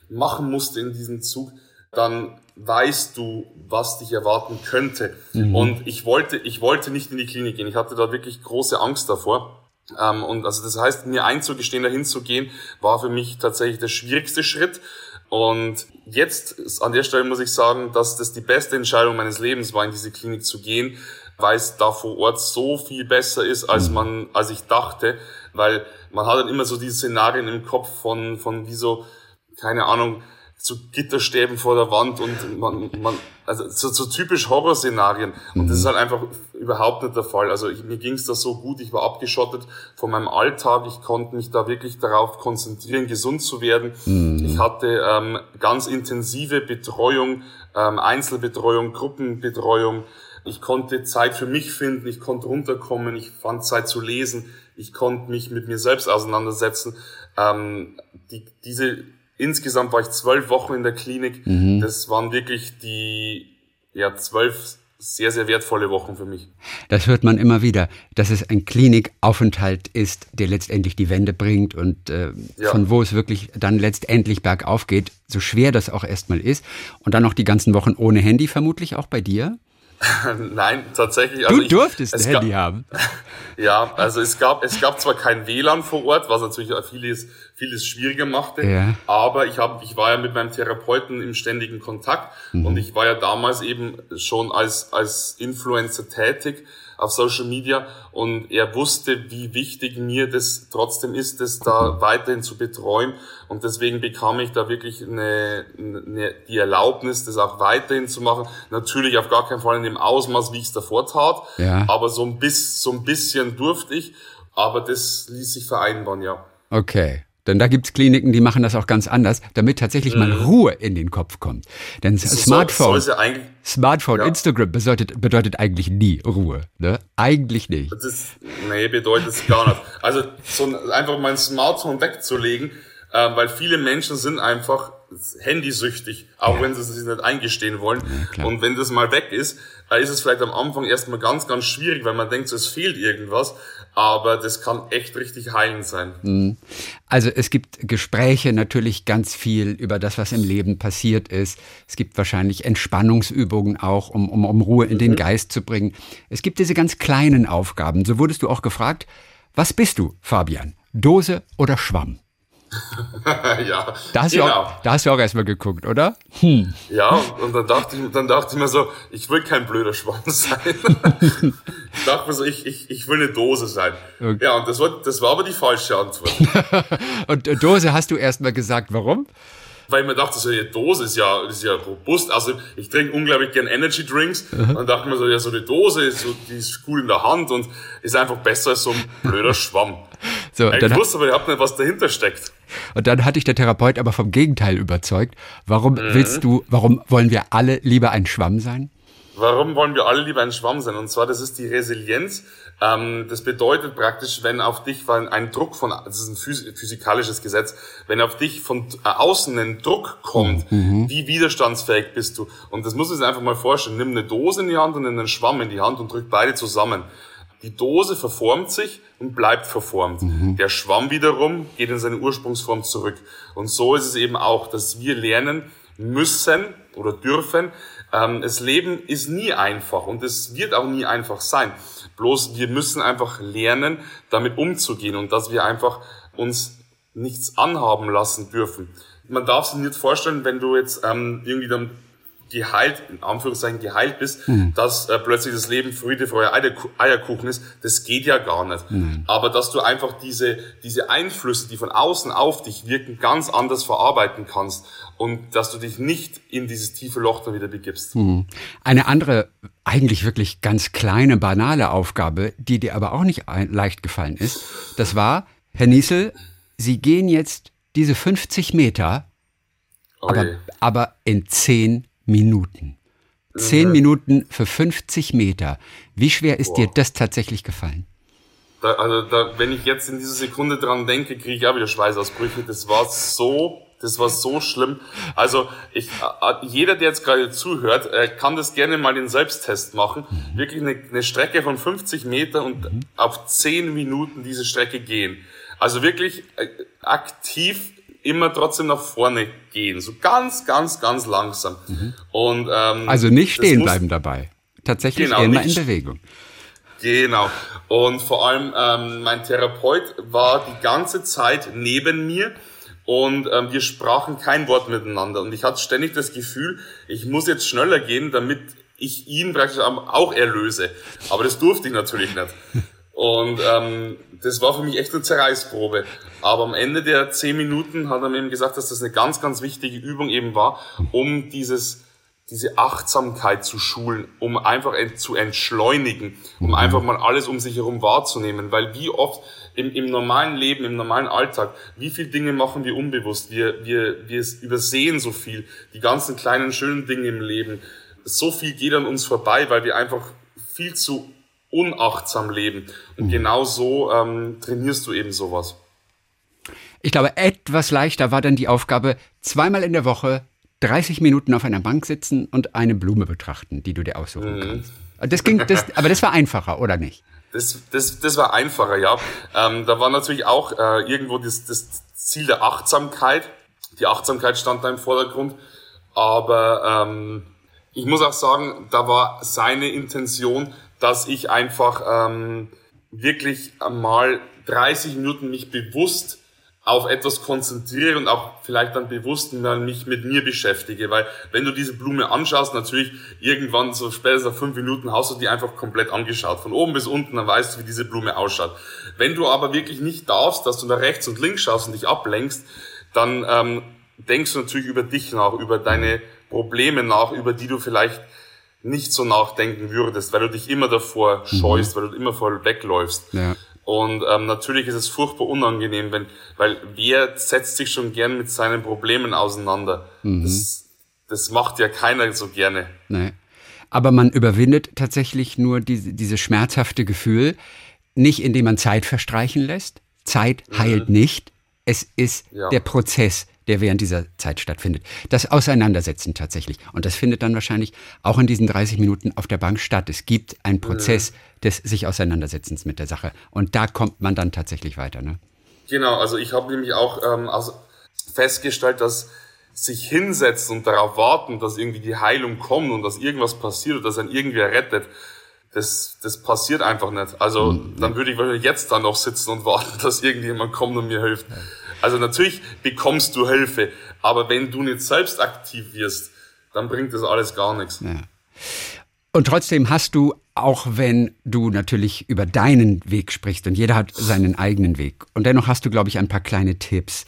machen musste in diesem Zug, dann weißt du, was dich erwarten könnte. Mhm. Und ich wollte, ich wollte nicht in die Klinik gehen. Ich hatte da wirklich große Angst davor. Ähm, und also das heißt, mir einzugestehen, dahin zu gehen, war für mich tatsächlich der schwierigste Schritt. Und jetzt an der Stelle muss ich sagen, dass das die beste Entscheidung meines Lebens war, in diese Klinik zu gehen, weil es da vor Ort so viel besser ist, als mhm. man, als ich dachte, weil man hat dann immer so diese Szenarien im Kopf von, von wie so, keine Ahnung, so Gitterstäben vor der Wand und man, man also so, so typisch Horrorszenarien. Und mhm. das ist halt einfach überhaupt nicht der Fall. Also ich, mir ging es da so gut, ich war abgeschottet von meinem Alltag, ich konnte mich da wirklich darauf konzentrieren, gesund zu werden. Mhm. Ich hatte ähm, ganz intensive Betreuung, ähm, Einzelbetreuung, Gruppenbetreuung. Ich konnte Zeit für mich finden, ich konnte runterkommen, ich fand Zeit zu lesen, ich konnte mich mit mir selbst auseinandersetzen. Ähm, die, diese insgesamt war ich zwölf Wochen in der Klinik. Mhm. Das waren wirklich die ja, zwölf sehr, sehr wertvolle Wochen für mich. Das hört man immer wieder, dass es ein Klinikaufenthalt ist, der letztendlich die Wende bringt und äh, ja. von wo es wirklich dann letztendlich bergauf geht, so schwer das auch erstmal ist. Und dann noch die ganzen Wochen ohne Handy, vermutlich auch bei dir? Nein, tatsächlich. Also du durftest ich, ein Handy haben. Ja, also es gab, es gab zwar kein WLAN vor Ort, was natürlich vieles, vieles schwieriger machte, ja. aber ich habe, ich war ja mit meinem Therapeuten im ständigen Kontakt mhm. und ich war ja damals eben schon als, als Influencer tätig auf Social Media und er wusste, wie wichtig mir das trotzdem ist, das da weiterhin zu betreuen und deswegen bekam ich da wirklich eine, eine, die Erlaubnis, das auch weiterhin zu machen. Natürlich auf gar keinen Fall in dem Ausmaß, wie ich es davor tat, ja. aber so ein, bisschen, so ein bisschen durfte ich, aber das ließ sich vereinbaren, ja. Okay. Denn da gibt's Kliniken, die machen das auch ganz anders, damit tatsächlich mhm. mal Ruhe in den Kopf kommt. Denn Smartphone, ja Smartphone, ja. Instagram bedeutet, bedeutet eigentlich nie Ruhe. Ne? Eigentlich nicht. Das ist, nee, bedeutet es gar nicht. Also so einfach mein Smartphone wegzulegen, äh, weil viele Menschen sind einfach handysüchtig, auch ja. wenn sie es sich nicht eingestehen wollen. Ja, und wenn das mal weg ist, äh, ist es vielleicht am Anfang erstmal ganz, ganz schwierig, weil man denkt, so, es fehlt irgendwas. Aber das kann echt richtig heilend sein. Mhm. Also es gibt Gespräche natürlich ganz viel über das, was im Leben passiert ist. Es gibt wahrscheinlich Entspannungsübungen auch, um, um, um Ruhe in mhm. den Geist zu bringen. Es gibt diese ganz kleinen Aufgaben. So wurdest du auch gefragt, was bist du, Fabian? Dose oder Schwamm? ja, da hast, genau. du auch, da hast du auch erstmal geguckt, oder? Hm. Ja, und dann dachte, ich, dann dachte ich mir so, ich will kein blöder Schwamm sein. ich dachte mir so, ich, ich, ich will eine Dose sein. Okay. Ja, und das war, das war aber die falsche Antwort. und äh, Dose hast du erstmal gesagt, warum? Weil ich mir dachte, so eine Dose ist ja, ist ja robust. Also ich trinke unglaublich gern Energy Drinks. Mhm. Und dachte mir so, ja, so eine Dose ist so, die ist cool in der Hand und ist einfach besser als so ein blöder Schwamm. So, ich wusste aber überhaupt nicht, was dahinter steckt. Und dann hatte ich der Therapeut aber vom Gegenteil überzeugt. Warum mhm. willst du, warum wollen wir alle lieber ein Schwamm sein? Warum wollen wir alle lieber ein Schwamm sein? Und zwar, das ist die Resilienz. Ähm, das bedeutet praktisch, wenn auf dich ein Druck von, das ist ein physikalisches Gesetz, wenn auf dich von äh, außen ein Druck kommt, mhm. wie widerstandsfähig bist du? Und das muss man sich einfach mal vorstellen. Nimm eine Dose in die Hand und einen Schwamm in die Hand und drück beide zusammen. Die Dose verformt sich und bleibt verformt. Mhm. Der Schwamm wiederum geht in seine Ursprungsform zurück. Und so ist es eben auch, dass wir lernen müssen oder dürfen. Ähm, das Leben ist nie einfach und es wird auch nie einfach sein. Bloß wir müssen einfach lernen, damit umzugehen und dass wir einfach uns nichts anhaben lassen dürfen. Man darf sich nicht vorstellen, wenn du jetzt ähm, irgendwie dann geheilt, in Anführungszeichen geheilt bist, mhm. dass äh, plötzlich das Leben Friede, Freude, Eierkuchen ist, das geht ja gar nicht. Mhm. Aber dass du einfach diese, diese Einflüsse, die von außen auf dich wirken, ganz anders verarbeiten kannst und dass du dich nicht in dieses tiefe Loch dann wieder begibst. Mhm. Eine andere, eigentlich wirklich ganz kleine, banale Aufgabe, die dir aber auch nicht leicht gefallen ist, das war, Herr Niesel, Sie gehen jetzt diese 50 Meter, aber, aber in 10 Minuten. Zehn mhm. Minuten für 50 Meter. Wie schwer ist Boah. dir das tatsächlich gefallen? Da, also da, wenn ich jetzt in dieser Sekunde dran denke, kriege ich auch wieder Schweißausbrüche. Das war so, das war so schlimm. Also ich, äh, jeder, der jetzt gerade zuhört, äh, kann das gerne mal den Selbsttest machen. Mhm. Wirklich eine, eine, Strecke von 50 Meter und mhm. auf 10 Minuten diese Strecke gehen. Also wirklich äh, aktiv immer trotzdem nach vorne gehen. So ganz, ganz, ganz langsam. Mhm. Und, ähm, also nicht stehen bleiben dabei. Tatsächlich genau, immer in Bewegung. Genau. Und vor allem ähm, mein Therapeut war die ganze Zeit neben mir und ähm, wir sprachen kein Wort miteinander. Und ich hatte ständig das Gefühl, ich muss jetzt schneller gehen, damit ich ihn praktisch auch erlöse. Aber das durfte ich natürlich nicht. Und ähm, das war für mich echt eine Zerreißprobe. Aber am Ende der zehn Minuten hat er mir eben gesagt, dass das eine ganz, ganz wichtige Übung eben war, um dieses, diese Achtsamkeit zu schulen, um einfach zu entschleunigen, um mhm. einfach mal alles um sich herum wahrzunehmen. Weil wie oft im, im normalen Leben, im normalen Alltag, wie viele Dinge machen wir unbewusst? Wir, wir, wir übersehen so viel, die ganzen kleinen, schönen Dinge im Leben. So viel geht an uns vorbei, weil wir einfach viel zu unachtsam leben. Und mhm. genau so ähm, trainierst du eben sowas. Ich glaube, etwas leichter war dann die Aufgabe, zweimal in der Woche 30 Minuten auf einer Bank sitzen und eine Blume betrachten, die du dir aussuchen mhm. kannst. Das ging, das, aber das war einfacher, oder nicht? Das, das, das war einfacher, ja. Ähm, da war natürlich auch äh, irgendwo das, das Ziel der Achtsamkeit. Die Achtsamkeit stand da im Vordergrund. Aber ähm, ich muss auch sagen, da war seine Intention, dass ich einfach ähm, wirklich mal 30 Minuten mich bewusst auf etwas konzentriere und auch vielleicht dann bewusst mal mich mit mir beschäftige, weil wenn du diese Blume anschaust, natürlich irgendwann so spätestens nach fünf Minuten hast du die einfach komplett angeschaut, von oben bis unten, dann weißt du, wie diese Blume ausschaut. Wenn du aber wirklich nicht darfst, dass du nach rechts und links schaust und dich ablenkst, dann ähm, denkst du natürlich über dich nach, über deine Probleme nach, über die du vielleicht nicht so nachdenken würdest, weil du dich immer davor mhm. scheust, weil du immer voll wegläufst. Ja. Und ähm, natürlich ist es furchtbar unangenehm, wenn, weil wer setzt sich schon gern mit seinen Problemen auseinander? Mhm. Das, das macht ja keiner so gerne. Nee. Aber man überwindet tatsächlich nur diese, dieses schmerzhafte Gefühl, nicht indem man Zeit verstreichen lässt. Zeit heilt mhm. nicht. Es ist ja. der Prozess, der während dieser Zeit stattfindet. Das Auseinandersetzen tatsächlich. Und das findet dann wahrscheinlich auch in diesen 30 Minuten auf der Bank statt. Es gibt einen Prozess mhm. des sich Auseinandersetzens mit der Sache. Und da kommt man dann tatsächlich weiter. Ne? Genau, also ich habe nämlich auch ähm, also festgestellt, dass sich hinsetzen und darauf warten, dass irgendwie die Heilung kommt und dass irgendwas passiert oder dass ein irgendwer rettet, das, das passiert einfach nicht. Also mhm. dann würde ich wahrscheinlich jetzt dann noch sitzen und warten, dass irgendjemand kommt und mir hilft. Also natürlich bekommst du Hilfe, aber wenn du nicht selbst aktiv wirst, dann bringt das alles gar nichts. Ja. Und trotzdem hast du, auch wenn du natürlich über deinen Weg sprichst und jeder hat seinen eigenen Weg, und dennoch hast du, glaube ich, ein paar kleine Tipps,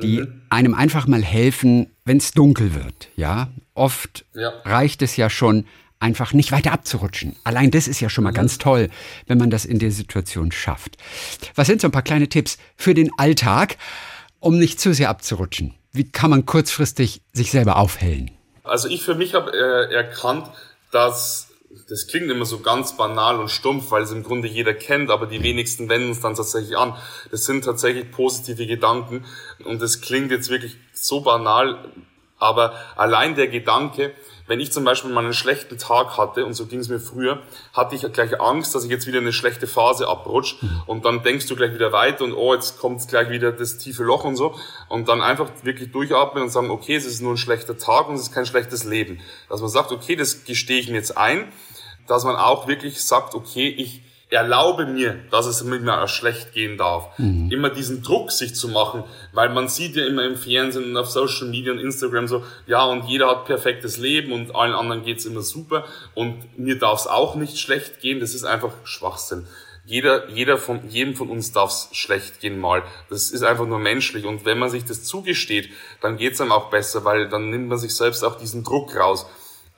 die mhm. einem einfach mal helfen, wenn es dunkel wird. Ja, oft ja. reicht es ja schon, einfach nicht weiter abzurutschen. Allein das ist ja schon mal mhm. ganz toll, wenn man das in der Situation schafft. Was sind so ein paar kleine Tipps für den Alltag, um nicht zu sehr abzurutschen? Wie kann man kurzfristig sich selber aufhellen? Also ich für mich habe äh, erkannt, dass das klingt immer so ganz banal und stumpf, weil es im Grunde jeder kennt, aber die wenigsten wenden es dann tatsächlich an. Das sind tatsächlich positive Gedanken und das klingt jetzt wirklich so banal, aber allein der Gedanke, wenn ich zum Beispiel mal einen schlechten Tag hatte, und so ging es mir früher, hatte ich gleich Angst, dass ich jetzt wieder eine schlechte Phase abrutsche. Und dann denkst du gleich wieder weiter und oh, jetzt kommt gleich wieder das tiefe Loch und so. Und dann einfach wirklich durchatmen und sagen, okay, es ist nur ein schlechter Tag und es ist kein schlechtes Leben. Dass man sagt, okay, das gestehe ich mir jetzt ein. Dass man auch wirklich sagt, okay, ich erlaube mir, dass es mit mir auch schlecht gehen darf. Mhm. Immer diesen Druck sich zu machen, weil man sieht ja immer im Fernsehen und auf Social Media und Instagram so, ja, und jeder hat perfektes Leben und allen anderen geht's immer super und mir darf es auch nicht schlecht gehen. Das ist einfach Schwachsinn. Jeder, jeder von, jedem von uns darf es schlecht gehen mal. Das ist einfach nur menschlich. Und wenn man sich das zugesteht, dann geht's einem auch besser, weil dann nimmt man sich selbst auch diesen Druck raus.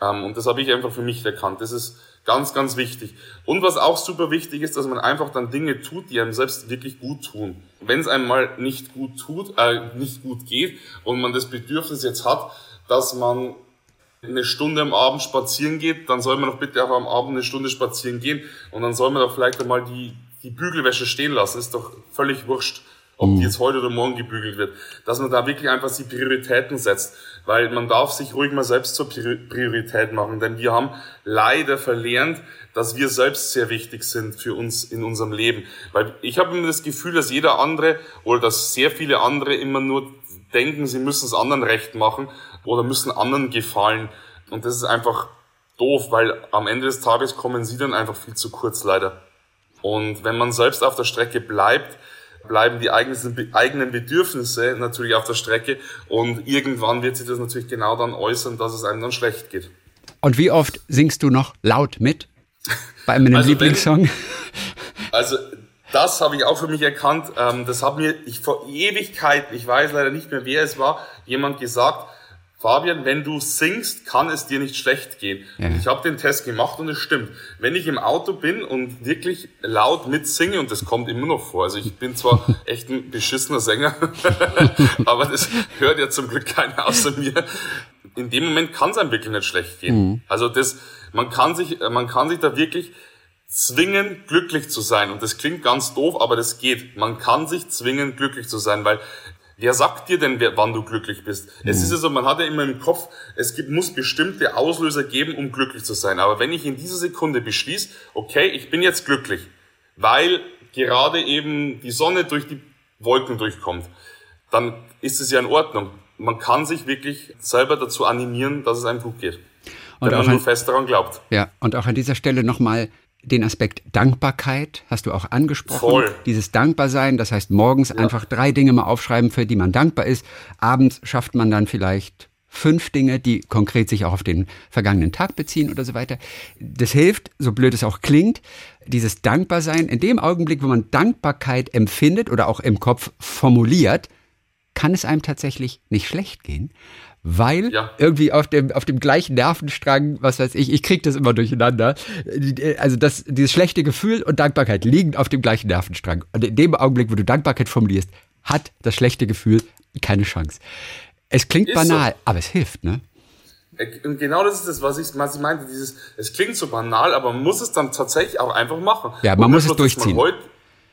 Ähm, und das habe ich einfach für mich erkannt. Das ist, Ganz, ganz wichtig. Und was auch super wichtig ist, dass man einfach dann Dinge tut, die einem selbst wirklich gut tun. Wenn es einem nicht gut tut, äh, nicht gut geht und man das Bedürfnis jetzt hat, dass man eine Stunde am Abend spazieren geht, dann soll man doch bitte auch am Abend eine Stunde spazieren gehen und dann soll man doch vielleicht einmal die, die Bügelwäsche stehen lassen. Ist doch völlig wurscht ob die mhm. jetzt heute oder morgen gebügelt wird, dass man da wirklich einfach die Prioritäten setzt, weil man darf sich ruhig mal selbst zur Priorität machen, denn wir haben leider verlernt, dass wir selbst sehr wichtig sind für uns in unserem Leben, weil ich habe immer das Gefühl, dass jeder andere oder dass sehr viele andere immer nur denken, sie müssen es anderen recht machen oder müssen anderen gefallen. Und das ist einfach doof, weil am Ende des Tages kommen sie dann einfach viel zu kurz leider. Und wenn man selbst auf der Strecke bleibt, bleiben die eigenen Bedürfnisse natürlich auf der Strecke und irgendwann wird sich das natürlich genau dann äußern, dass es einem dann schlecht geht. Und wie oft singst du noch laut mit bei einem also Lieblingssong? Wenn, also das habe ich auch für mich erkannt. Ähm, das hat mir ich vor Ewigkeiten, ich weiß leider nicht mehr, wer es war, jemand gesagt, Fabian, wenn du singst, kann es dir nicht schlecht gehen. Ja. Ich habe den Test gemacht und es stimmt. Wenn ich im Auto bin und wirklich laut mitsinge, und das kommt immer noch vor, also ich bin zwar echt ein beschissener Sänger, aber das hört ja zum Glück keiner außer mir. In dem Moment kann es einem wirklich nicht schlecht gehen. Mhm. Also das, man kann sich, man kann sich da wirklich zwingen, glücklich zu sein. Und das klingt ganz doof, aber das geht. Man kann sich zwingen, glücklich zu sein, weil Wer sagt dir denn, wann du glücklich bist? Mhm. Es ist ja so, man hat ja immer im Kopf, es gibt, muss bestimmte Auslöser geben, um glücklich zu sein. Aber wenn ich in dieser Sekunde beschließe, okay, ich bin jetzt glücklich, weil gerade eben die Sonne durch die Wolken durchkommt, dann ist es ja in Ordnung. Man kann sich wirklich selber dazu animieren, dass es einem gut geht. Und wenn man nur fest daran glaubt. Ja, und auch an dieser Stelle nochmal den Aspekt Dankbarkeit hast du auch angesprochen. Voll. Dieses Dankbarsein, das heißt morgens ja. einfach drei Dinge mal aufschreiben, für die man dankbar ist. Abends schafft man dann vielleicht fünf Dinge, die konkret sich auch auf den vergangenen Tag beziehen oder so weiter. Das hilft, so blöd es auch klingt, dieses Dankbarsein. In dem Augenblick, wo man Dankbarkeit empfindet oder auch im Kopf formuliert, kann es einem tatsächlich nicht schlecht gehen, weil ja. irgendwie auf dem, auf dem gleichen Nervenstrang, was weiß ich, ich krieg das immer durcheinander. Also das, dieses schlechte Gefühl und Dankbarkeit liegen auf dem gleichen Nervenstrang. Und in dem Augenblick, wo du Dankbarkeit formulierst, hat das schlechte Gefühl keine Chance. Es klingt ist banal, so. aber es hilft, ne? Äh, und genau das ist das, was ich, was ich meinte. Dieses, es klingt so banal, aber man muss es dann tatsächlich auch einfach machen. Ja, man muss es durchziehen.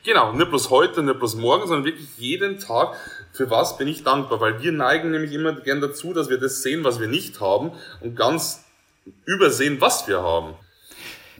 Genau, nicht bloß heute, nicht bloß morgen, sondern wirklich jeden Tag. Für was bin ich dankbar? Weil wir neigen nämlich immer gern dazu, dass wir das sehen, was wir nicht haben und ganz übersehen, was wir haben.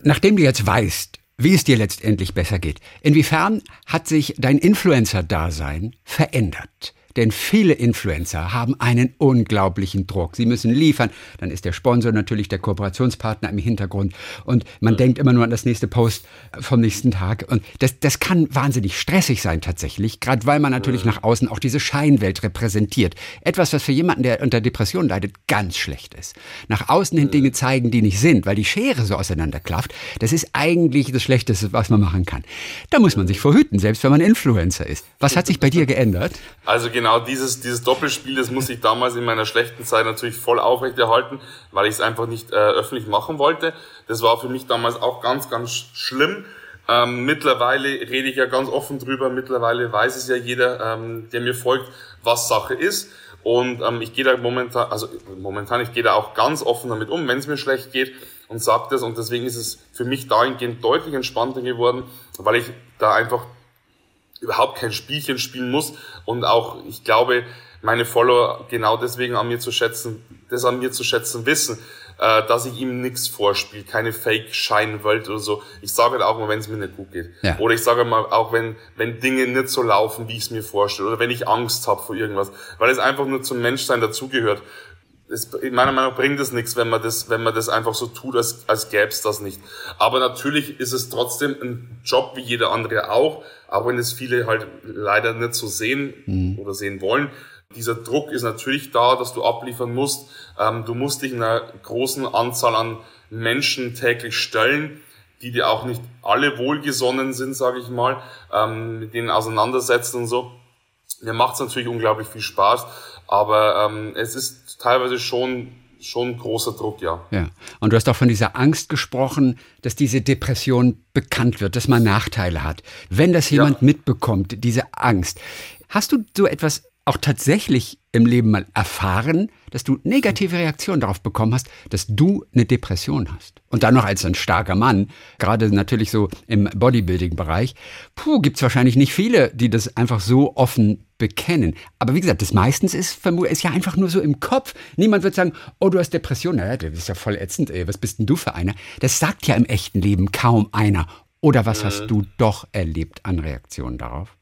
Nachdem du jetzt weißt, wie es dir letztendlich besser geht, inwiefern hat sich dein Influencer-Dasein verändert? Denn viele Influencer haben einen unglaublichen Druck. Sie müssen liefern. Dann ist der Sponsor natürlich der Kooperationspartner im Hintergrund. Und man ja. denkt immer nur an das nächste Post vom nächsten Tag. Und das, das kann wahnsinnig stressig sein tatsächlich. Gerade weil man natürlich ja. nach außen auch diese Scheinwelt repräsentiert. Etwas, was für jemanden, der unter Depression leidet, ganz schlecht ist. Nach außen hin ja. Dinge zeigen, die nicht sind, weil die Schere so auseinanderklafft. Das ist eigentlich das Schlechteste, was man machen kann. Da muss man sich vorhüten, selbst wenn man Influencer ist. Was hat sich bei dir geändert? Also genau genau dieses, dieses Doppelspiel, das muss ich damals in meiner schlechten Zeit natürlich voll aufrechterhalten, weil ich es einfach nicht äh, öffentlich machen wollte. Das war für mich damals auch ganz, ganz schlimm. Ähm, mittlerweile rede ich ja ganz offen drüber. Mittlerweile weiß es ja jeder, ähm, der mir folgt, was Sache ist. Und ähm, ich gehe da momentan, also momentan, ich gehe da auch ganz offen damit um, wenn es mir schlecht geht und sage das. Und deswegen ist es für mich dahingehend deutlich entspannter geworden, weil ich da einfach überhaupt kein Spielchen spielen muss und auch, ich glaube, meine Follower genau deswegen an mir zu schätzen, das an mir zu schätzen wissen, äh, dass ich ihm nichts vorspiele, keine Fake-Scheinwelt oder so. Ich sage halt auch mal, wenn es mir nicht gut geht. Ja. Oder ich sage mal auch, wenn, wenn Dinge nicht so laufen, wie ich es mir vorstelle. Oder wenn ich Angst habe vor irgendwas. Weil es einfach nur zum Menschsein dazugehört es, in meiner Meinung nach bringt es nichts, wenn man das, wenn man das einfach so tut, als, als gäbe es das nicht. Aber natürlich ist es trotzdem ein Job wie jeder andere auch, auch wenn es viele halt leider nicht so sehen mhm. oder sehen wollen. Dieser Druck ist natürlich da, dass du abliefern musst. Ähm, du musst dich einer großen Anzahl an Menschen täglich stellen, die dir auch nicht alle wohlgesonnen sind, sage ich mal, ähm, mit denen auseinandersetzen und so. Mir macht es natürlich unglaublich viel Spaß, aber ähm, es ist teilweise schon schon großer Druck, ja. Ja. Und du hast auch von dieser Angst gesprochen, dass diese Depression bekannt wird, dass man Nachteile hat. Wenn das jemand ja. mitbekommt, diese Angst. Hast du so etwas auch tatsächlich im Leben mal erfahren, dass du negative Reaktionen darauf bekommen hast, dass du eine Depression hast? Und dann noch als ein starker Mann, gerade natürlich so im Bodybuilding-Bereich, puh, gibt's wahrscheinlich nicht viele, die das einfach so offen bekennen. Aber wie gesagt, das meistens ist, ist ja einfach nur so im Kopf. Niemand wird sagen, oh, du hast Depression. Naja, du bist ja voll ätzend, ey. Was bist denn du für einer? Das sagt ja im echten Leben kaum einer. Oder was mhm. hast du doch erlebt an Reaktionen darauf?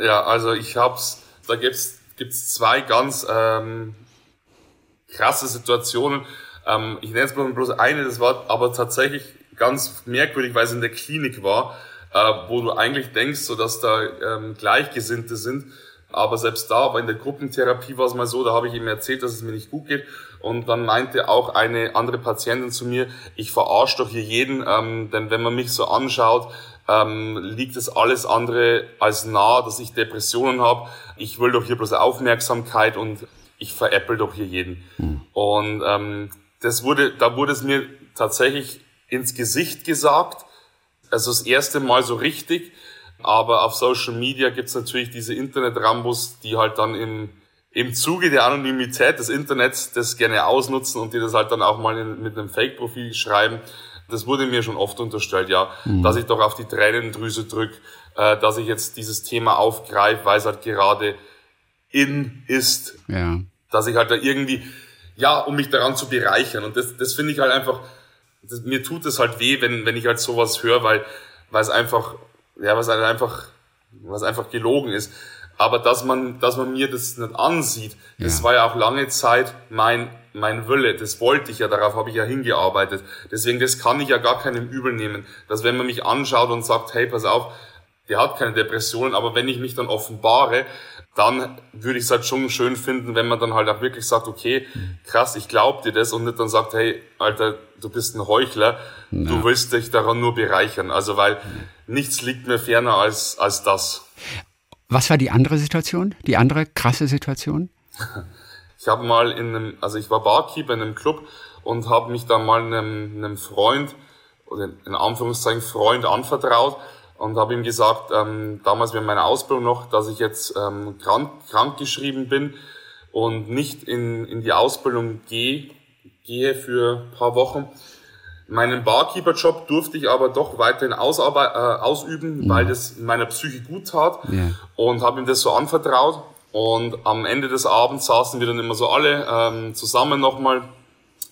Ja, also ich hab's da gibt's gibt's zwei ganz ähm, krasse Situationen. Ähm, ich nenne es bloß eine, das war aber tatsächlich ganz merkwürdig, weil es in der Klinik war, äh, wo du eigentlich denkst, so dass da ähm, Gleichgesinnte sind. Aber selbst da, aber in der Gruppentherapie war es mal so, da habe ich ihm erzählt, dass es mir nicht gut geht. Und dann meinte auch eine andere Patientin zu mir, ich verarsche doch hier jeden, ähm, denn wenn man mich so anschaut, ähm, liegt es alles andere als nah, dass ich Depressionen habe. Ich will doch hier bloß Aufmerksamkeit und ich veräpple doch hier jeden. Mhm. Und ähm, das wurde, da wurde es mir tatsächlich ins Gesicht gesagt. Also das erste Mal so richtig. Aber auf Social Media gibt's natürlich diese Internet-Rambos, die halt dann im, im Zuge der Anonymität des Internets das gerne ausnutzen und die das halt dann auch mal in, mit einem Fake-Profil schreiben das wurde mir schon oft unterstellt, ja, mhm. dass ich doch auf die Tränendrüse drück, äh, dass ich jetzt dieses Thema aufgreife, weil es halt gerade in ist. Ja. Dass ich halt da irgendwie, ja, um mich daran zu bereichern. Und das, das finde ich halt einfach, das, mir tut es halt weh, wenn, wenn ich halt sowas höre, weil, weil es einfach, ja, was halt einfach, was einfach gelogen ist. Aber dass man, dass man mir das nicht ansieht, ja. das war ja auch lange Zeit mein mein Wille, das wollte ich ja, darauf habe ich ja hingearbeitet. Deswegen, das kann ich ja gar keinem übel nehmen, dass wenn man mich anschaut und sagt, hey, pass auf, der hat keine Depressionen, aber wenn ich mich dann offenbare, dann würde ich es halt schon schön finden, wenn man dann halt auch wirklich sagt, okay, krass, ich glaub dir das und nicht dann sagt, hey, Alter, du bist ein Heuchler, ja. du willst dich daran nur bereichern. Also weil nichts liegt mir ferner als, als das. Was war die andere Situation? Die andere krasse Situation? Ich habe mal in einem, also ich war Barkeeper in einem Club und habe mich dann mal einem, einem Freund oder in Anführungszeichen Freund anvertraut und habe ihm gesagt, ähm, damals während meiner Ausbildung noch, dass ich jetzt ähm, krank, krank geschrieben bin und nicht in, in die Ausbildung gehe, gehe für ein paar Wochen. Meinen Barkeeper-Job durfte ich aber doch weiterhin ausarbeiten, äh, ausüben, mhm. weil das meiner Psyche gut tat ja. und habe ihm das so anvertraut. Und am Ende des Abends saßen wir dann immer so alle ähm, zusammen nochmal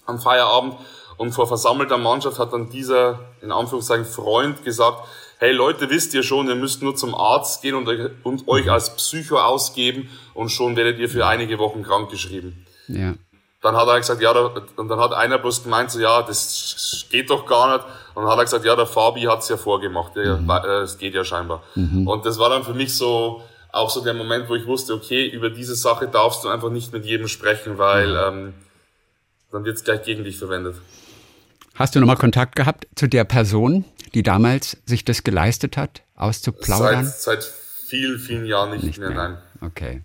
am Feierabend und vor versammelter Mannschaft hat dann dieser, in Anführungszeichen, Freund gesagt, hey Leute, wisst ihr schon, ihr müsst nur zum Arzt gehen und, und euch als Psycho ausgeben und schon werdet ihr für einige Wochen krank geschrieben. Ja. Dann hat er gesagt, ja, da, und dann hat einer bloß gemeint, so, ja, das geht doch gar nicht. Und dann hat er gesagt, ja, der Fabi hat's ja vorgemacht, mhm. es geht ja scheinbar. Mhm. Und das war dann für mich so, auch so der Moment, wo ich wusste, okay, über diese Sache darfst du einfach nicht mit jedem sprechen, weil mhm. ähm, dann wird's gleich gegen dich verwendet. Hast du nochmal Kontakt gehabt zu der Person, die damals sich das geleistet hat, auszuplaudern? Seit, seit vielen, vielen Jahren nicht, nicht mehr, mehr, nein. Okay.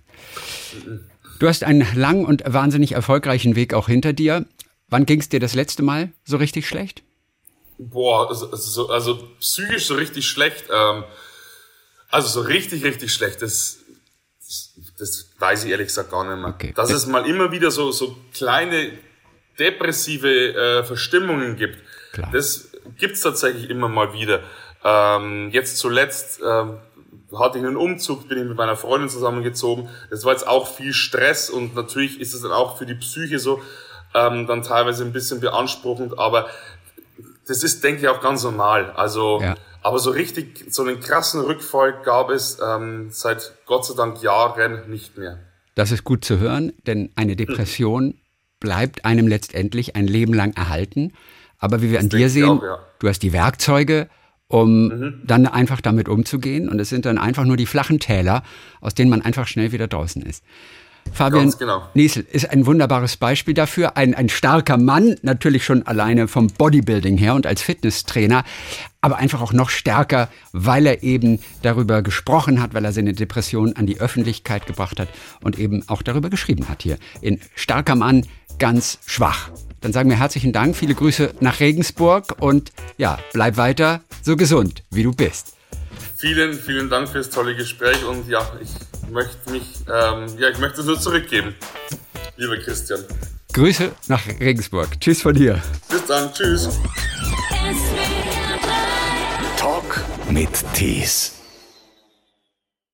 Du hast einen langen und wahnsinnig erfolgreichen Weg auch hinter dir. Wann ging es dir das letzte Mal so richtig schlecht? Boah, also, also, also psychisch so richtig schlecht. Ähm, also so richtig, richtig schlecht. Das, das weiß ich ehrlich gesagt gar nicht mehr. Okay. Dass es mal immer wieder so, so kleine depressive äh, Verstimmungen gibt. Klar. Das gibt's tatsächlich immer mal wieder. Ähm, jetzt zuletzt ähm, hatte ich einen Umzug, bin ich mit meiner Freundin zusammengezogen. Das war jetzt auch viel Stress und natürlich ist es dann auch für die Psyche so ähm, dann teilweise ein bisschen beanspruchend, aber das ist, denke ich, auch ganz normal. Also, ja. aber so richtig, so einen krassen Rückfall gab es ähm, seit Gott sei Dank Jahren nicht mehr. Das ist gut zu hören, denn eine Depression bleibt einem letztendlich ein Leben lang erhalten. Aber wie wir das an dir sehen, auch, ja. du hast die Werkzeuge, um mhm. dann einfach damit umzugehen. Und es sind dann einfach nur die flachen Täler, aus denen man einfach schnell wieder draußen ist. Fabian genau. Niesel ist ein wunderbares Beispiel dafür. Ein, ein starker Mann, natürlich schon alleine vom Bodybuilding her und als Fitnesstrainer, aber einfach auch noch stärker, weil er eben darüber gesprochen hat, weil er seine Depression an die Öffentlichkeit gebracht hat und eben auch darüber geschrieben hat hier. In Starker Mann, ganz schwach. Dann sagen wir herzlichen Dank, viele Grüße nach Regensburg und ja, bleib weiter so gesund, wie du bist. Vielen, vielen Dank fürs tolle Gespräch und ja, ich möchte mich, ähm, ja, ich möchte es nur zurückgeben, lieber Christian. Grüße nach Regensburg. Tschüss von dir. Bis dann, tschüss. Talk mit Tees.